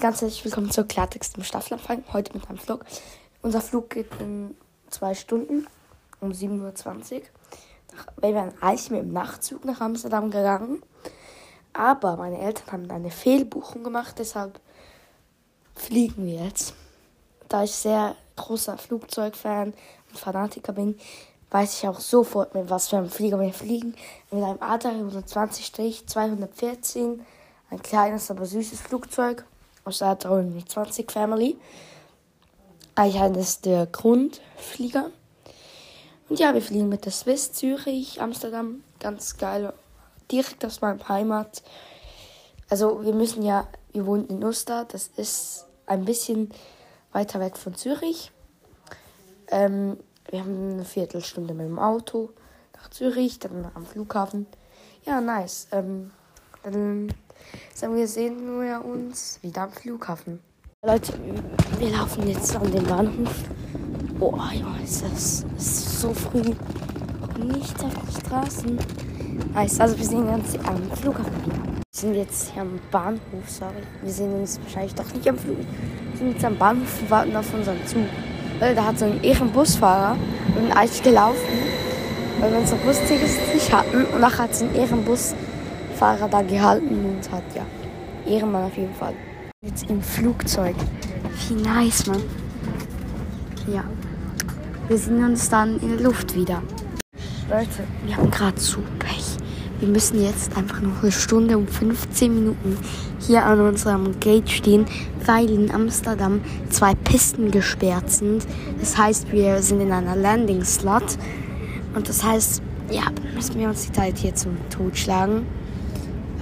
Ganz herzlich willkommen zur Klartext im Staffelanfang. Heute mit einem Vlog. Unser Flug geht in zwei Stunden um 7.20 Uhr. Wir wären eigentlich mit dem Nachtzug nach Amsterdam gegangen. Aber meine Eltern haben eine Fehlbuchung gemacht, deshalb fliegen wir jetzt. Da ich sehr großer Flugzeugfan und Fanatiker bin, weiß ich auch sofort, mit was für einem Flieger wir fliegen. Mit einem A320-214 ein kleines, aber süßes Flugzeug aus der 320 Family. Eigentlich eines der Grundflieger. Und ja, wir fliegen mit der Swiss Zürich, Amsterdam. Ganz geil. Direkt aus meinem Heimat. Also wir müssen ja, wir wohnen in Uster. Das ist ein bisschen weiter weg von Zürich. Ähm, wir haben eine Viertelstunde mit dem Auto nach Zürich, dann am Flughafen. Ja, nice. Ähm, dann sagen wir, sehen wir uns wieder am Flughafen. Leute, wir laufen jetzt an den Bahnhof. Boah, Junge, ist das ist so früh. Nicht auf die Straßen. Nice, also wir sehen uns am Flughafen wieder. Wir sind jetzt hier am Bahnhof, sorry. Wir sehen uns wahrscheinlich doch nicht am Flug. Wir sind jetzt am Bahnhof und warten auf unseren Zug. Weil da hat so ein Ehrenbusfahrer und eigentlich gelaufen, weil wir unsere Bustickets nicht hatten. Und nachher hat so ein Ehrenbusfahrer da gehalten und hat, ja, Ehrenmann auf jeden Fall. Jetzt im Flugzeug. Wie nice, Mann. Ja. Wir sehen uns dann in der Luft wieder. Leute, wir haben gerade so Pech. Wir müssen jetzt einfach noch eine Stunde und 15 Minuten hier an unserem Gate stehen, weil in Amsterdam zwei Pisten gesperrt sind. Das heißt, wir sind in einer Landing-Slot. Und das heißt, ja, müssen wir uns die Zeit hier zum Tod schlagen.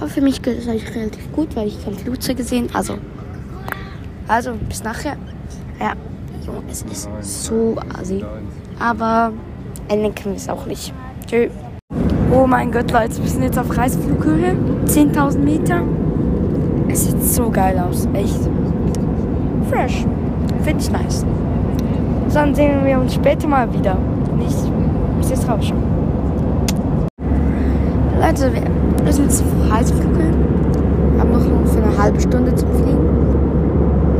Aber für mich geht es eigentlich relativ gut, weil ich kein Flugzeug gesehen. Also, also bis nachher. Ja, Junge, es ist so assi. Aber ändern können wir es auch nicht. Tschüss. Oh mein Gott, Leute, wir sind jetzt auf Reisflughöhe. 10.000 Meter. Es sieht so geil aus. Echt. Fresh. Finde ich nice. Dann sehen wir uns später mal wieder. Nicht. Bis jetzt raus schon. Leute, wir, wir sind jetzt Reisflughöhe. Haben noch ungefähr eine halbe Stunde zum Fliegen.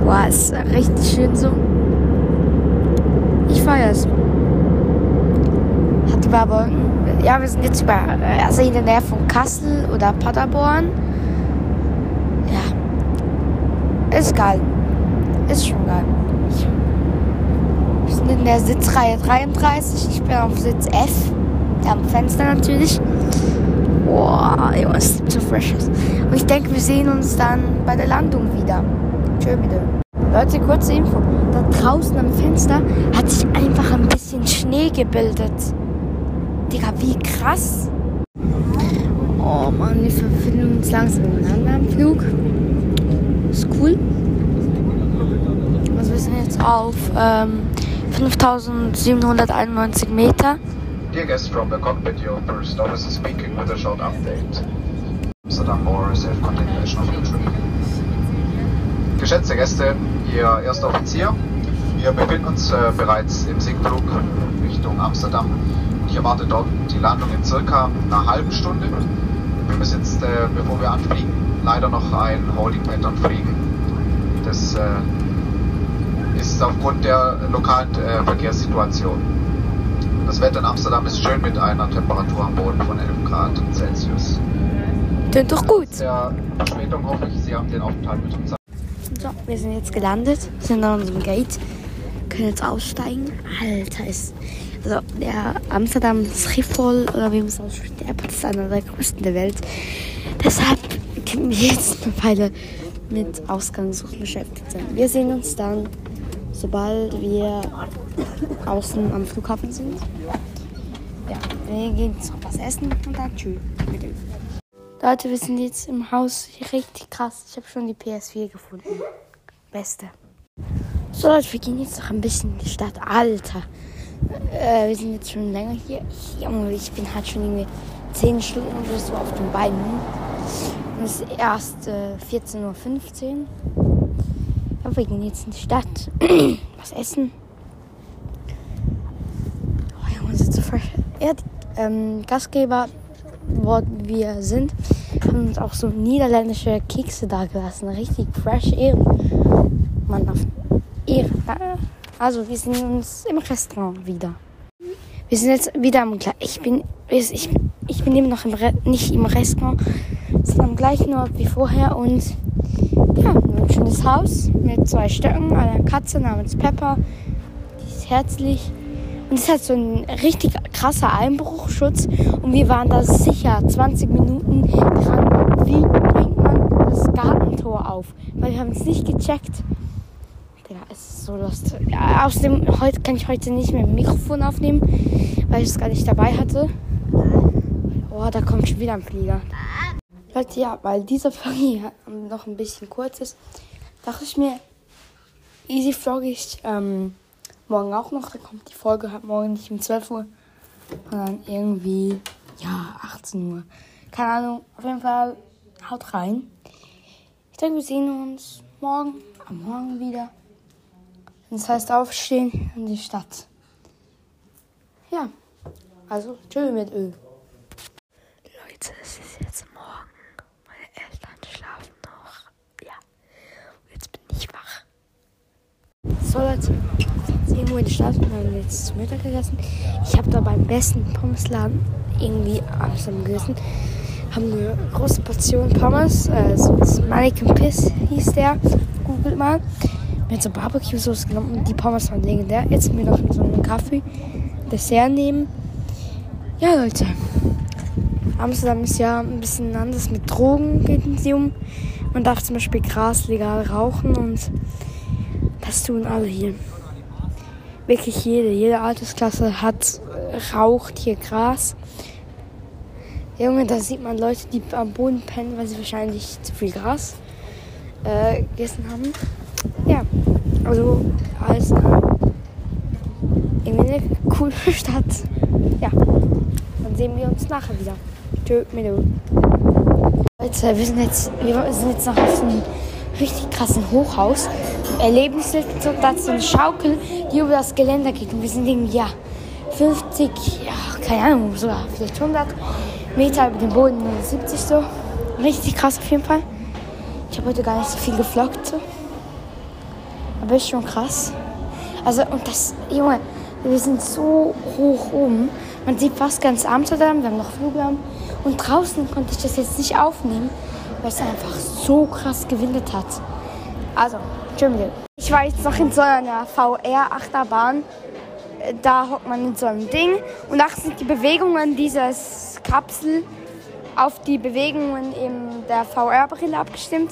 Boah, ist richtig schön so. Ich feiere es. Hat über Wolken. Ja, wir sind jetzt über, also in der Nähe von Kassel oder Paderborn. Ja. Ist geil. Ist schon geil. Wir sind in der Sitzreihe 33. Ich bin auf Sitz F. Am Fenster natürlich. Boah, Junge, es ist so fresh. Und ich denke, wir sehen uns dann bei der Landung wieder. Tschö, bitte. Leute, kurze Info. Da draußen am Fenster hat sich einfach ein bisschen Schnee gebildet. Digga, wie krass. Oh Mann, wir befinden uns langsam miteinander am Flug. Ist cool. Also wir sind jetzt auf ähm, 5791 Meter. Dear guests from the cockpit, your first officer speaking with a short update. Amsterdam or safe continuation of your trip. Geschätzte Gäste, Ihr erster Offizier, wir befinden uns äh, bereits im Sinkflug Richtung Amsterdam. Ich erwarte dort die Landung in circa einer halben Stunde. Wir müssen jetzt, äh, bevor wir anfliegen, leider noch ein Holding Pattern fliegen. Das äh, ist aufgrund der lokalen äh, Verkehrssituation. Das Wetter in Amsterdam ist schön mit einer Temperatur am Boden von 11 Grad Celsius. Klingt doch gut. Verspätung hoffe ich, Sie haben den Aufenthalt mit uns. So, wir sind jetzt gelandet, sind an unserem Gate, können jetzt aussteigen. Alter, ist. Also, der Amsterdam Schiphol, oder wie man es ausspricht, der Airport ist einer der größten der Welt. Deshalb können wir jetzt eine Weile mit Ausgangssuchen beschäftigt sein. Wir sehen uns dann, sobald wir außen am Flughafen sind. Ja, wir gehen jetzt noch was essen und dann tschüss. Leute, wir sind jetzt im Haus. Richtig krass. Ich habe schon die PS4 gefunden. Beste. So Leute, wir gehen jetzt noch ein bisschen in die Stadt. Alter. Äh, wir sind jetzt schon länger hier. Junge, ich bin halt schon irgendwie 10 Stunden oder so auf den Beinen. Es ist erst äh, 14.15 Uhr. Aber wir gehen jetzt in die Stadt. Was essen. Oh Junge, ist so fresh. Ja, ähm, Gastgeber, wo wir sind, haben uns auch so niederländische Kekse da gelassen. Richtig fresh Ehren. Mann, auf Ehren. Also, wir sind uns im Restaurant wieder. Wir sind jetzt wieder am gleichen. Ich bin, ich, bin immer noch im Re nicht im Restaurant. Wir sind am gleichen Ort wie vorher und ja, ein schönes Haus mit zwei Stöcken, einer Katze namens Pepper. Die ist herzlich. Und es hat so ein richtig krasser Einbruchschutz. Und wir waren da sicher 20 Minuten dran. Wie bringt man das Gartentor auf? Weil wir haben es nicht gecheckt. Ja, es ist so lost. Ja, außerdem heute kann ich heute nicht mehr ein Mikrofon aufnehmen, weil ich es gar nicht dabei hatte. Oh, da kommt schon wieder ein Flieger. Leute, ja, weil dieser Folge noch ein bisschen kurz ist, dachte ich mir, easy vlog ich ähm, morgen auch noch. Da kommt die Folge halt morgen nicht um 12 Uhr, sondern irgendwie, ja, 18 Uhr. Keine Ahnung, auf jeden Fall haut rein. Ich denke, wir sehen uns morgen, am Morgen wieder. Das heißt aufstehen in die Stadt. Ja, also tschö mit Ö. Leute, es ist jetzt morgen. Meine Eltern schlafen noch. Ja, jetzt bin ich wach. So Leute, irgendwo in der Stadt und haben jetzt zu Mittag gegessen. Ich habe da beim besten Pommesladen irgendwie Amsterdam gegessen. Haben eine große Portion Pommes, äh, so Mannequin Piss hieß der. Googelt mal. Mit so Barbecue-Sauce genommen. Die Pommes waren legendär. Jetzt wir noch so einen Kaffee, Dessert nehmen. Ja, Leute. Amsterdam ist ja ein bisschen anders mit Drogen geht es um. Man darf zum Beispiel Gras legal rauchen und das tun alle hier wirklich jede, jede Altersklasse hat, raucht hier Gras. Junge, da sieht man Leute, die am Boden pennen, weil sie wahrscheinlich zu viel Gras äh, gegessen haben. Ja, also alles irgendwie eine coole Stadt. Ja, dann sehen wir uns nachher wieder. Tschö. Leute, wir sind jetzt, wir sind jetzt noch auf einem richtig krassen Hochhaus. Erlebnislift, da so eine Schaukel, die über das Geländer geht. Und wir sind irgendwie, ja, 50, ja, keine Ahnung, sogar vielleicht 100 Meter über dem Boden, 70 so. Richtig krass auf jeden Fall. Ich habe heute gar nicht so viel gefloggt. So. Aber ist schon krass. Also, und das, Junge, wir sind so hoch oben. Man sieht fast ganz Amsterdam, wir haben noch Fluglärm. Und draußen konnte ich das jetzt nicht aufnehmen, weil es einfach so krass gewindet hat. Also, Entschuldigung. Ich war jetzt noch in so einer VR-Achterbahn. Da hockt man in so einem Ding und da sind die Bewegungen dieses Kapsel auf die Bewegungen in der VR-Brille abgestimmt.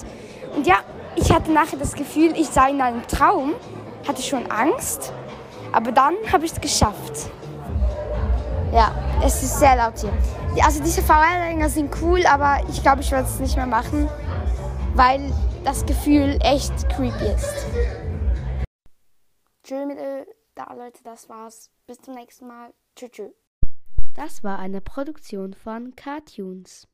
Und ja, ich hatte nachher das Gefühl, ich sei in einem Traum, hatte schon Angst, aber dann habe ich es geschafft. Ja, es ist sehr laut hier. Also diese VR-Dinger sind cool, aber ich glaube, ich werde es nicht mehr machen, weil das Gefühl echt creepy ist. Tschüss. Da Leute, das war's. Bis zum nächsten Mal. Tschüss. tschö. Das war eine Produktion von Cartoons.